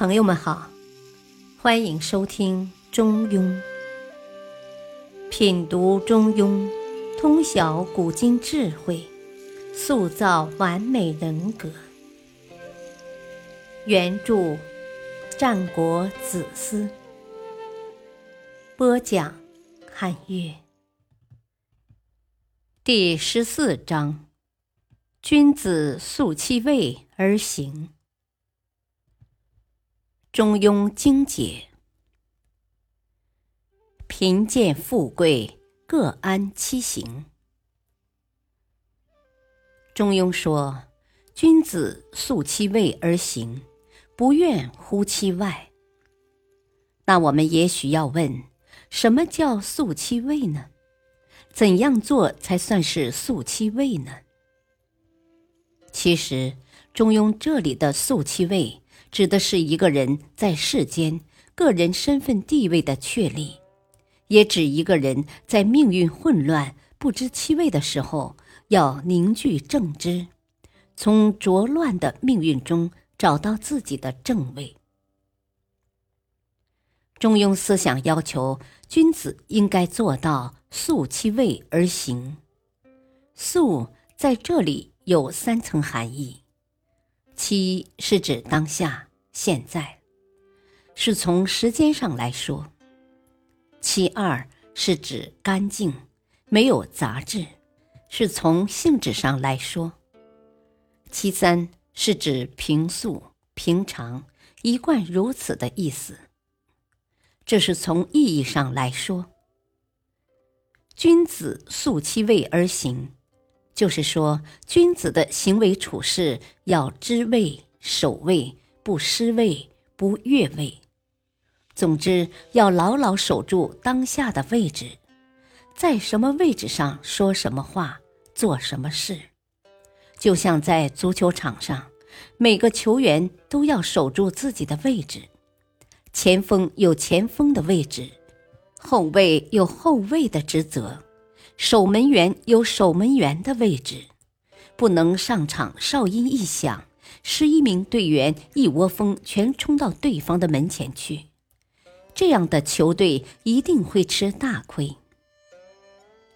朋友们好，欢迎收听《中庸》，品读《中庸》，通晓古今智慧，塑造完美人格。原著：战国子思，播讲：汉乐。第十四章：君子素其位而行。中庸精解：贫贱富贵各安其行。中庸说：“君子素其位而行，不愿乎其外。”那我们也许要问：什么叫素其位呢？怎样做才算是素其位呢？其实，中庸这里的素其位。指的是一个人在世间个人身份地位的确立，也指一个人在命运混乱、不知其位的时候，要凝聚正知，从浊乱的命运中找到自己的正位。中庸思想要求君子应该做到素其位而行。素在这里有三层含义。一是指当下、现在，是从时间上来说；其二是指干净、没有杂质，是从性质上来说；其三是指平素、平常、一贯如此的意思。这是从意义上来说。君子素其位而行。就是说，君子的行为处事要知位、守位，不失位、不越位。总之，要牢牢守住当下的位置，在什么位置上说什么话、做什么事。就像在足球场上，每个球员都要守住自己的位置，前锋有前锋的位置，后卫有后卫的职责。守门员有守门员的位置，不能上场哨音一响，十一名队员一窝蜂全冲到对方的门前去，这样的球队一定会吃大亏。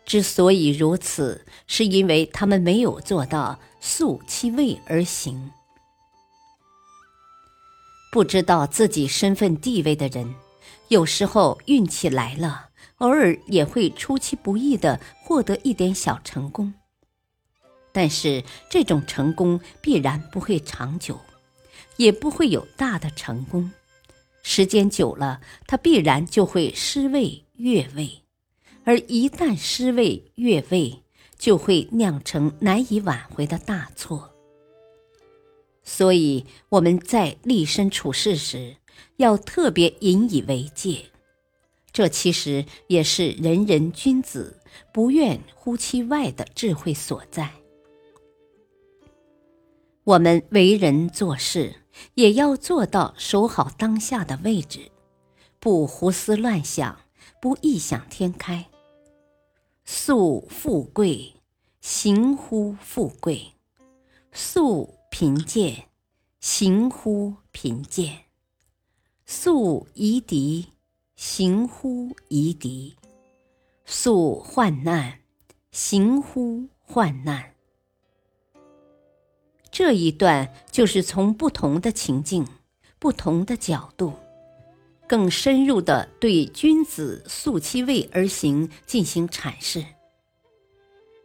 之所以如此，是因为他们没有做到素其位而行。不知道自己身份地位的人，有时候运气来了。偶尔也会出其不意的获得一点小成功，但是这种成功必然不会长久，也不会有大的成功。时间久了，他必然就会失位越位，而一旦失位越位，就会酿成难以挽回的大错。所以我们在立身处世时，要特别引以为戒。这其实也是人人君子不愿乎其外的智慧所在。我们为人做事，也要做到守好当下的位置，不胡思乱想，不异想天开。素富贵，行乎富贵；素贫贱，行乎贫贱；素夷狄。行乎夷狄，素患难；行乎患难。这一段就是从不同的情境、不同的角度，更深入的对君子素其位而行进行阐释。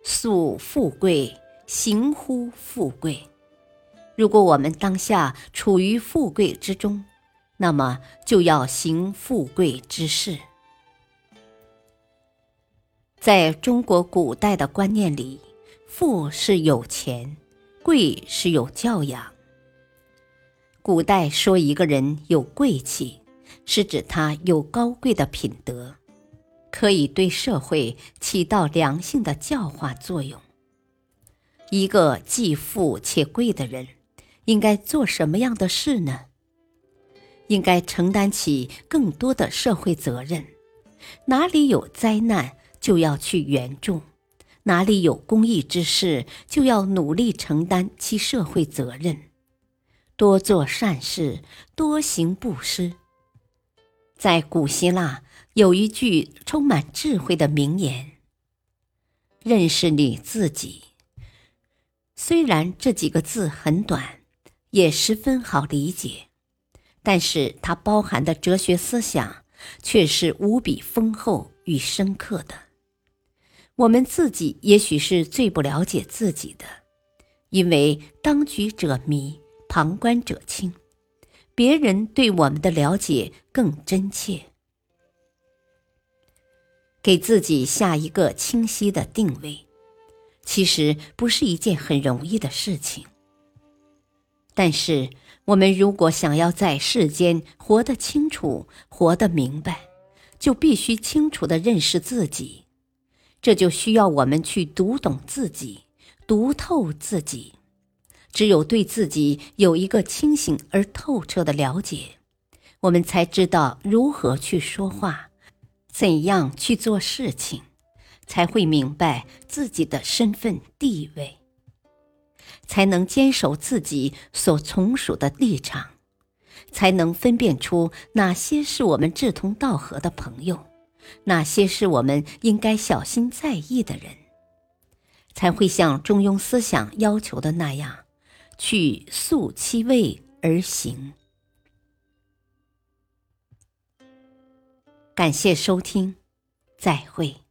素富贵，行乎富贵。如果我们当下处于富贵之中，那么就要行富贵之事。在中国古代的观念里，富是有钱，贵是有教养。古代说一个人有贵气，是指他有高贵的品德，可以对社会起到良性的教化作用。一个既富且贵的人，应该做什么样的事呢？应该承担起更多的社会责任，哪里有灾难就要去援助，哪里有公益之事就要努力承担其社会责任。多做善事，多行布施。在古希腊有一句充满智慧的名言：“认识你自己。”虽然这几个字很短，也十分好理解，但是它包含的哲学思想却是无比丰厚与深刻的。我们自己也许是最不了解自己的，因为当局者迷，旁观者清，别人对我们的了解更真切。给自己下一个清晰的定位，其实不是一件很容易的事情。但是，我们如果想要在世间活得清楚、活得明白，就必须清楚的认识自己。这就需要我们去读懂自己，读透自己。只有对自己有一个清醒而透彻的了解，我们才知道如何去说话，怎样去做事情，才会明白自己的身份地位，才能坚守自己所从属的立场，才能分辨出哪些是我们志同道合的朋友。哪些是我们应该小心在意的人，才会像中庸思想要求的那样，去素其位而行。感谢收听，再会。